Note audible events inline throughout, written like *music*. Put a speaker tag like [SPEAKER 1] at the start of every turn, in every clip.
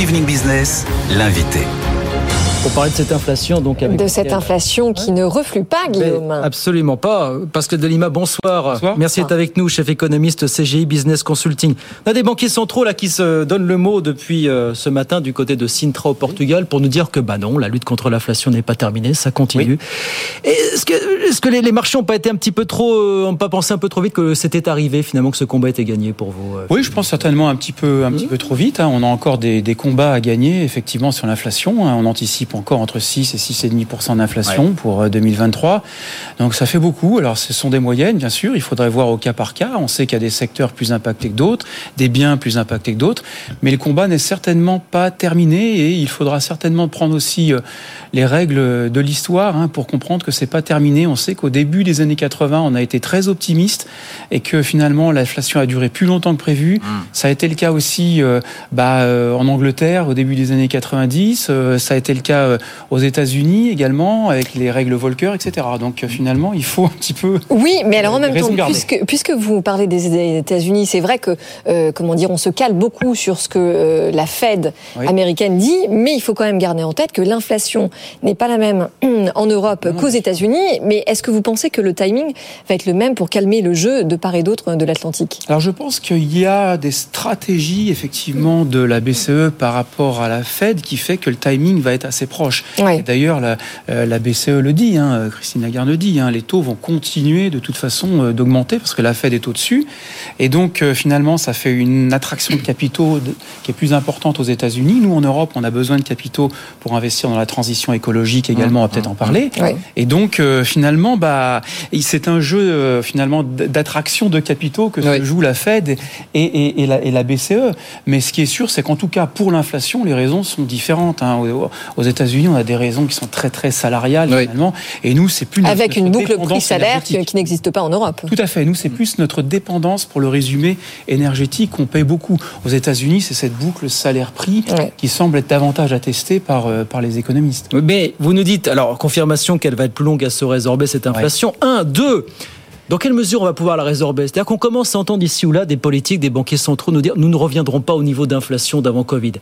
[SPEAKER 1] Evening Business, l'invité.
[SPEAKER 2] Pour parler de cette inflation, donc avec
[SPEAKER 3] de cette inflation qui ne reflue pas, Guillaume.
[SPEAKER 2] absolument pas. Pascal Delima, bonsoir. bonsoir. Merci d'être avec nous, chef économiste CGI Business Consulting. On a des banquiers centraux là qui se donnent le mot depuis euh, ce matin du côté de Sintra au Portugal pour nous dire que bah non, la lutte contre l'inflation n'est pas terminée, ça continue. Est-ce que, les, marchés n'ont pas été un petit peu trop, euh, ont pas pensé un peu trop vite que c'était arrivé finalement que ce combat était gagné pour vous euh,
[SPEAKER 4] Oui, je pense certainement un petit peu, un petit peu trop vite. Hein. On a encore des, des, combats à gagner effectivement sur l'inflation. Hein. On anticipe encore entre 6 et 6,5% d'inflation pour 2023. Euh, Donc ça fait beaucoup. Alors ce sont des moyennes, bien sûr. Il faudrait voir au cas par cas. On sait qu'il y a des secteurs plus impactés que d'autres, des biens plus impactés que d'autres. Mais le combat n'est certainement pas terminé et il faudra certainement prendre aussi euh, les règles de l'histoire hein, pour comprendre que c'est pas terminé. On sait qu'au début des années 80, on a été très optimiste et que finalement l'inflation a duré plus longtemps que prévu. Mmh. Ça a été le cas aussi euh, bah, en Angleterre au début des années 90. ça a été le cas aux États-Unis également, avec les règles Volcker, etc. Donc euh, finalement, il faut un petit peu.
[SPEAKER 3] Oui, mais alors en même temps, puisque, puisque, vous parlez des États-Unis, c'est vrai que, euh, comment dire, on se cale beaucoup sur ce que euh, la Fed américaine dit, mais il faut quand même garder en tête que l'inflation n'est pas la même *clears throat* en Europe qu'aux États-Unis. Mais est-ce que vous pensez que le timing va être le même pour calmer le jeu de part et d'autre de l'Atlantique?
[SPEAKER 4] Alors je pense qu'il y a des stratégies effectivement de la BCE par rapport à la Fed qui fait que le timing va être assez proche. D'ailleurs, la, euh, la, BCE le dit, hein, Christine Lagarde le dit, hein, les taux vont continuer de toute façon euh, d'augmenter parce que la Fed est au-dessus. Et donc, euh, finalement, ça fait une attraction de capitaux qui est plus importante aux États-Unis. Nous, en Europe, on a besoin de capitaux pour investir dans la transition écologique également, on va peut-être en parler. Et donc, finalement, bah, c'est un jeu finalement d'attraction de capitaux que se joue la Fed et, et, la, et, la, BCE. Mais ce qui est sûr, c'est qu'en tout cas, pour l'inflation, les raisons sont différentes. Hein. Aux États-Unis, on a des raisons qui sont très très salariales finalement. Et nous, c'est plus
[SPEAKER 3] avec une boucle prix-salaire qui, n'existe pas en Europe.
[SPEAKER 4] Tout à fait. Nous, c'est plus notre dépendance pour le résumé énergétique qu'on paye beaucoup. Aux États-Unis, c'est cette boucle salaire-prix qui semble être davantage attestée par euh, par les économistes.
[SPEAKER 2] Mais vous nous dites alors confirmation qu'elle va être plus longue à se résorber cette inflation. Un, deux. Dans quelle mesure on va pouvoir la résorber? C'est-à-dire qu'on commence à entendre ici ou là des politiques, des banquiers centraux nous dire nous ne reviendrons pas au niveau d'inflation d'avant Covid.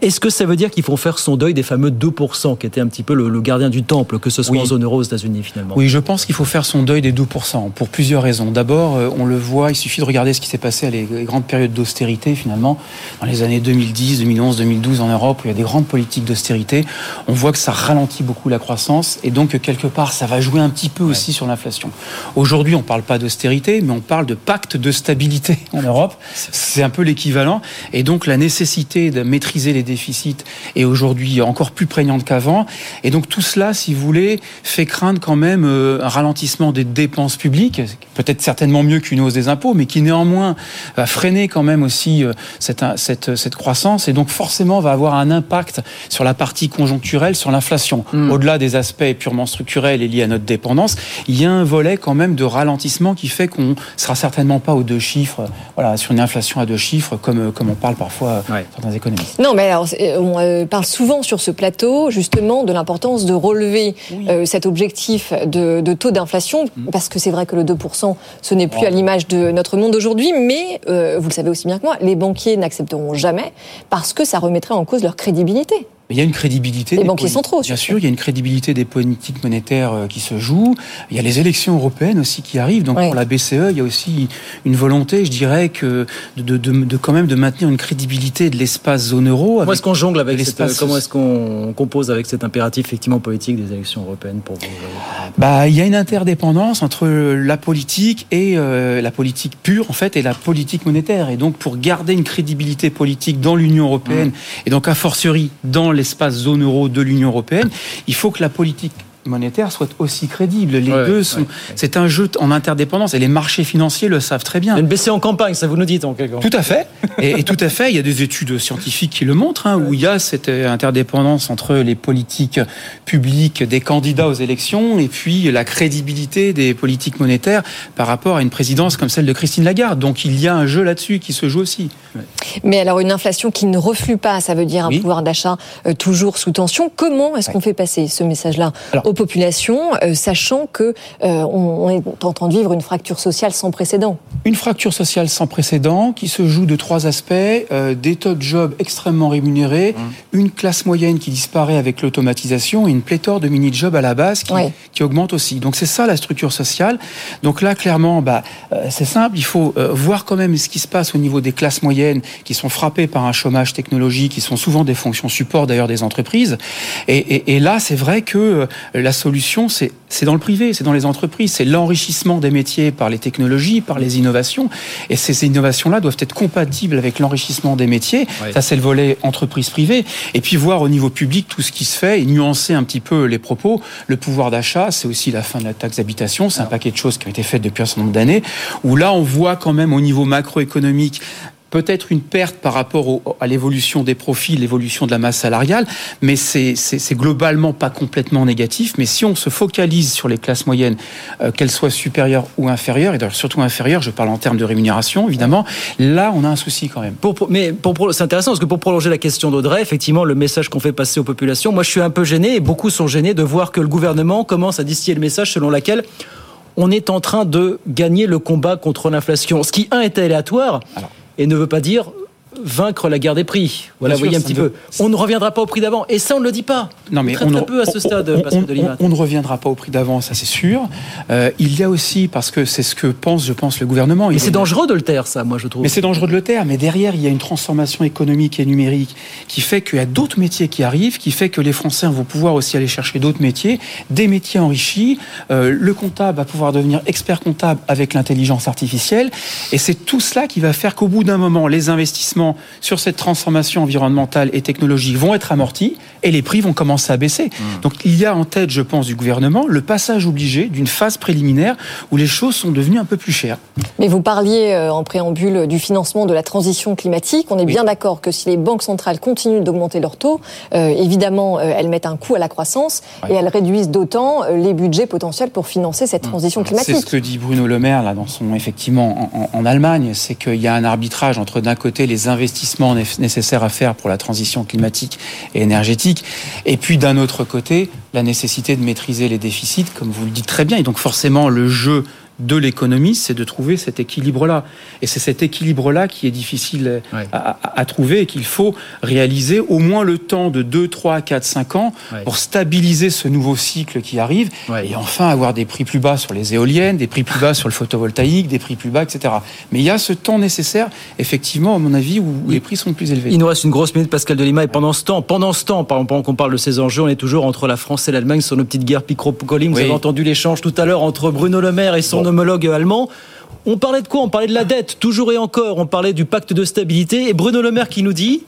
[SPEAKER 2] Est-ce que ça veut dire qu'il faut faire son deuil des fameux 2% qui étaient un petit peu le, gardien du temple, que ce soit en zone euro aux États-Unis finalement?
[SPEAKER 4] Oui, je pense qu'il faut faire son deuil des 2% pour plusieurs raisons. D'abord, euh, on le voit, il suffit de regarder ce qui s'est passé à les grandes périodes d'austérité finalement dans les années 2010, 2011, 2012 en Europe où il y a des grandes politiques d'austérité. On voit que ça ralentit beaucoup la croissance et donc quelque part ça va jouer un petit peu aussi sur l'inflation. Aujourd'hui, on parle pas d'austérité, mais on parle de pacte de stabilité en Europe. C'est un peu l'équivalent. Et donc la nécessité de maîtriser les déficits est aujourd'hui encore plus prégnante qu'avant. Et donc tout cela, si vous voulez, fait craindre quand même euh, un ralentissement des dépenses publiques, peut-être certainement mieux qu'une hausse des impôts, mais qui néanmoins va freiner quand même aussi euh, cette, cette, cette croissance et donc forcément va avoir un impact sur la partie conjoncturelle, sur l'inflation. Hmm. Au-delà des aspects purement structurels et liés à notre dépendance, il y a un volet quand même de ralentissement qui fait qu'on sera certainement pas aux deux chiffres, voilà, sur une inflation à deux chiffres, comme, comme on parle parfois certains économistes.
[SPEAKER 3] Non, mais alors, on euh, parle souvent sur ce plateau, justement, de l'importance de relever euh, cet objectif de, taux d'inflation, mm. parce que c'est vrai que le 2%, ce n'est plus à l'image de notre monde aujourd'hui, mais, euh, vous le savez aussi bien que moi, les banquiers n'accepteront jamais, parce que ça remettrait en cause leur crédibilité.
[SPEAKER 4] Il y a une crédibilité
[SPEAKER 3] des banquiers centraux.
[SPEAKER 4] Bien sûr, il y a une crédibilité des politiques monétaires euh, qui se jouent. Il y a les élections européennes aussi qui arrivent. Donc pour la BCE, il y a aussi une volonté, je dirais, que de, de, de quand même de maintenir une crédibilité de l'espace zone euro.
[SPEAKER 2] Comment est-ce qu'on jongle avec l'espace Comment est-ce qu'on compose avec cet impératif effectivement politique des élections européennes pour vous
[SPEAKER 4] Bah, il y a une interdépendance entre la politique et euh, la politique pure en fait et la politique monétaire. Et donc pour garder une crédibilité politique dans l'Union européenne mmh. et donc a fortiori dans les l'espace zone euro de l'Union européenne, il faut que la politique monétaire soit aussi crédible. Les deux sont. C'est un jeu en interdépendance et les marchés financiers le savent très bien.
[SPEAKER 2] Une baissée en campagne, ça vous nous dites en quelque
[SPEAKER 4] Tout à fait. Et, tout à fait, il y a des études scientifiques qui le montrent, hein, où il y a cette interdépendance entre les politiques publiques des candidats aux élections et puis la crédibilité des politiques monétaires par rapport à une présidence comme celle de Christine Lagarde. Donc il y a un jeu là-dessus qui se joue aussi.
[SPEAKER 3] Mais alors une inflation qui ne reflue pas, ça veut dire un pouvoir d'achat euh, toujours sous tension. Comment est-ce qu'on fait passer ce message-là aux populations, sachant que on est en train de vivre une fracture sociale sans précédent.
[SPEAKER 4] Une fracture sociale sans précédent qui se joue de trois aspects des taux de job extrêmement rémunérés, mmh. une classe moyenne qui disparaît avec l'automatisation et une pléthore de mini-jobs à la base qui, qui augmente aussi. Donc c'est ça la structure sociale. Donc là, clairement, bah, c'est simple, il faut voir quand même ce qui se passe au niveau des classes moyennes qui sont frappées par un chômage technologique, qui sont souvent des fonctions support d'ailleurs des entreprises. Et, là, c'est vrai que euh, la solution, c'est dans le privé, c'est dans les entreprises, c'est l'enrichissement des métiers par les technologies, par les innovations. Et ces innovations-là doivent être compatibles avec l'enrichissement des métiers. Ça, c'est le volet entreprise privée. Et puis voir au niveau public tout ce qui se fait et nuancer un petit peu les propos. Le pouvoir d'achat, c'est aussi la fin de la taxe d'habitation. C'est un paquet de choses qui ont été faites depuis un certain nombre d'années. Où là, on voit quand même au niveau macroéconomique peut-être une perte par rapport à l'évolution des profits, l'évolution de la masse salariale, mais c'est globalement pas complètement négatif. Mais si on se focalise sur les classes moyennes, euh, qu'elles soient supérieures ou inférieures, et d'ailleurs surtout inférieures, je parle en termes de rémunération, évidemment, là on a un souci quand même.
[SPEAKER 2] Pour, mais pour, c'est intéressant parce que pour prolonger la question d'Audrey, effectivement, le message qu'on fait passer aux populations, moi je suis un peu gêné et beaucoup sont gênés de voir que le gouvernement commence à distiller le message selon lequel on est en train de gagner le combat contre l'inflation. Ce qui, un, est aléatoire et ne veut pas dire vaincre la guerre des prix. Voilà, vous voyez un petit peu. On ne reviendra pas au prix d'avant. Et ça, on ne le dit pas.
[SPEAKER 4] Non, mais
[SPEAKER 2] très,
[SPEAKER 4] on,
[SPEAKER 2] peu à ce stade,
[SPEAKER 4] on, ne reviendra pas au prix d'avant, ça c'est sûr. Euh, il y a aussi, parce que c'est ce que pense, je pense, le gouvernement.
[SPEAKER 2] Mais c'est dangereux de le taire, ça, moi, je trouve.
[SPEAKER 4] Mais c'est dangereux de le taire. Mais derrière, il y a une transformation économique et numérique qui fait qu'il y a d'autres métiers qui arrivent, qui fait que les Français vont pouvoir aussi aller chercher d'autres métiers, des métiers enrichis. Euh, le comptable va pouvoir devenir expert comptable avec l'intelligence artificielle. Et c'est tout cela qui va faire qu'au bout d'un moment, les investissements sur cette transformation environnementale et technologique vont être amortis et les prix vont commencer à baisser. Hmm. Donc il y a en tête, je pense, du gouvernement le passage obligé d'une phase préliminaire où les choses sont devenues un peu plus chères.
[SPEAKER 3] Mais vous parliez euh, en préambule du financement de la transition climatique. On est bien d'accord que si les banques centrales continuent d'augmenter leurs taux, euh, évidemment, euh, elles mettent un coût à la croissance et elles réduisent d'autant les budgets potentiels pour financer cette hmm. transition climatique.
[SPEAKER 4] C'est ce que dit Bruno Le Maire là dans son effectivement en, en Allemagne, c'est qu'il y a un arbitrage entre d'un côté les investissements nécessaires à faire pour la transition climatique et énergétique. Et puis d'un autre côté, la nécessité de maîtriser les déficits, comme vous le dites très bien. Et donc forcément, le jeu de l'économie, c'est de trouver cet équilibre-là. Et c'est cet équilibre-là qui est difficile à, trouver et qu'il faut réaliser au moins le temps de 2, 3, 4, 5 ans pour stabiliser ce nouveau cycle qui arrive et enfin avoir des prix plus bas sur les éoliennes, des prix plus bas sur le photovoltaïque, des prix plus bas, etc. Mais il y a ce temps nécessaire, effectivement, à mon avis, où les prix sont plus élevés.
[SPEAKER 2] Il nous reste une grosse minute, Pascal Delima, et pendant ce temps, pendant ce temps, pendant qu'on parle de ces enjeux, on est toujours entre la France et l'Allemagne sur nos petites guerres pico Vous avez entendu l'échange tout à l'heure entre Bruno Le Maire et son homologue allemand. On parlait de quoi? On parlait de la dette, toujours et encore. On parlait du pacte de stabilité. Et Bruno Le Maire qui nous dit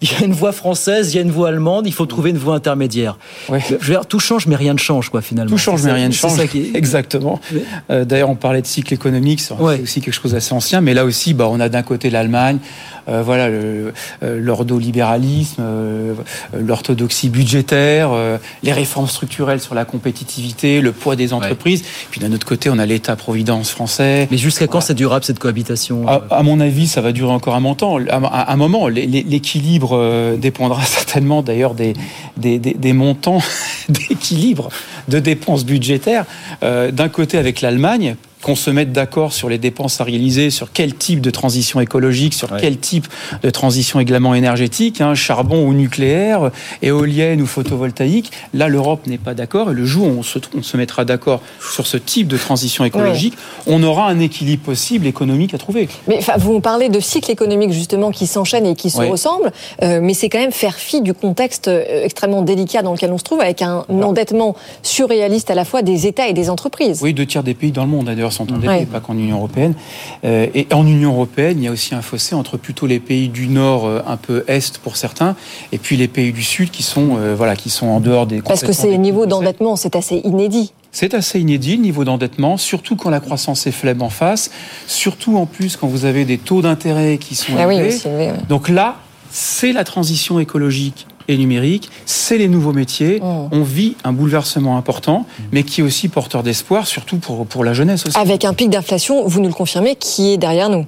[SPEAKER 2] il y a une voix française, il y a une voix allemande, il faut trouver une voie intermédiaire. Je veux dire, tout change, mais rien ne change, quoi, finalement.
[SPEAKER 4] Tout change, mais rien ne change. Ça qui Exactement. Euh, d'ailleurs, on parlait de cycle économique, c'est aussi quelque chose d'assez ancien, mais là aussi, bah, on a d'un côté l'Allemagne, euh, voilà, euh, l'ordolibéralisme, l'orthodoxie budgétaire, les réformes structurelles sur la compétitivité, le poids des entreprises. Puis d'un autre côté, on a l'État-providence français.
[SPEAKER 2] Mais jusqu'à quand c'est durable cette cohabitation
[SPEAKER 4] à, mon avis, ça va durer encore un moment. À, un moment, l'équilibre dépendra *laughs* certainement d'ailleurs des, montants *laughs* d'équilibre de dépenses budgétaires. D'un côté avec l'Allemagne, qu'on se mette d'accord sur les dépenses à réaliser, sur quel type de transition écologique, sur quel type de transition également énergétique, hein, charbon ou nucléaire, éolienne ou photovoltaïque. Là, l'Europe n'est pas d'accord. Et le jour où on se, on se mettra d'accord sur ce type de transition écologique, on aura un équilibre possible économique à trouver.
[SPEAKER 3] Mais vous parlez de cycles économiques justement qui s'enchaînent et qui se ressemblent, euh, mais c'est quand même faire fi du contexte euh, extrêmement délicat dans lequel on se trouve, avec un endettement surréaliste à la fois des États et des entreprises.
[SPEAKER 4] Oui, deux tiers des pays dans le monde d'ailleurs sont endettés, pas qu'en Union européenne. Euh, et en Union européenne, il y a aussi un fossé entre plutôt les pays du Nord, euh, un peu Est pour certains, et puis les pays du Sud qui sont, euh, voilà, qui sont en dehors des...
[SPEAKER 3] Parce que ces niveaux d'endettement, c'est assez inédit.
[SPEAKER 4] C'est assez inédit le niveau d'endettement, surtout quand la croissance est faible en face, surtout en plus quand vous avez des taux d'intérêt qui sont ah élevés. Donc là, c'est la transition écologique et numérique, c'est les nouveaux métiers. Mm. On vit un bouleversement important, mais qui est aussi porteur d'espoir, surtout pour, pour la jeunesse aussi.
[SPEAKER 3] Avec un pic d'inflation, vous nous le confirmez, qui est derrière nous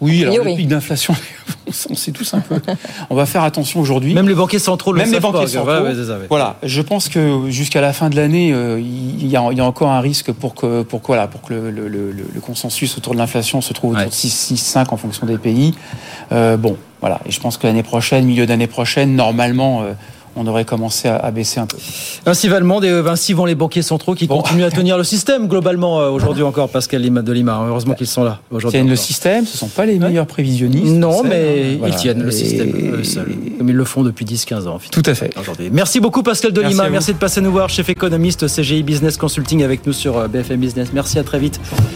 [SPEAKER 4] Oui, alors le pic d'inflation, *laughs* on sait tous un peu. On va faire attention aujourd'hui.
[SPEAKER 2] Même les banquiers centraux le
[SPEAKER 4] Même les banquiers centraux. Voilà, je pense que jusqu'à la fin de l'année, euh, il, y a, encore un risque pour que, pour, voilà, pour que le, consensus autour de l'inflation se trouve autour de 6, 5 en fonction des pays. Euh, bon, voilà. Et je pense que l'année prochaine, milieu d'année prochaine, normalement, euh, on aurait commencé à, baisser un peu.
[SPEAKER 2] Ainsi Valmont, et ainsi vont les banquiers centraux qui continuent à *laughs* tenir le système globalement euh, aujourd'hui encore, Pascal Lima de Lima. Heureusement qu'ils sont là aujourd'hui.
[SPEAKER 4] Ils tiennent le système, ce ne sont pas les meilleurs prévisionnistes.
[SPEAKER 2] Non, mais ils tiennent le système comme ils le font depuis 10-15 ans.
[SPEAKER 4] Tout à fait.
[SPEAKER 2] Merci beaucoup Pascal de Lima, merci de passer nous voir, chef économiste CGI Business Consulting avec nous sur euh, BFM Business. Merci, à très vite.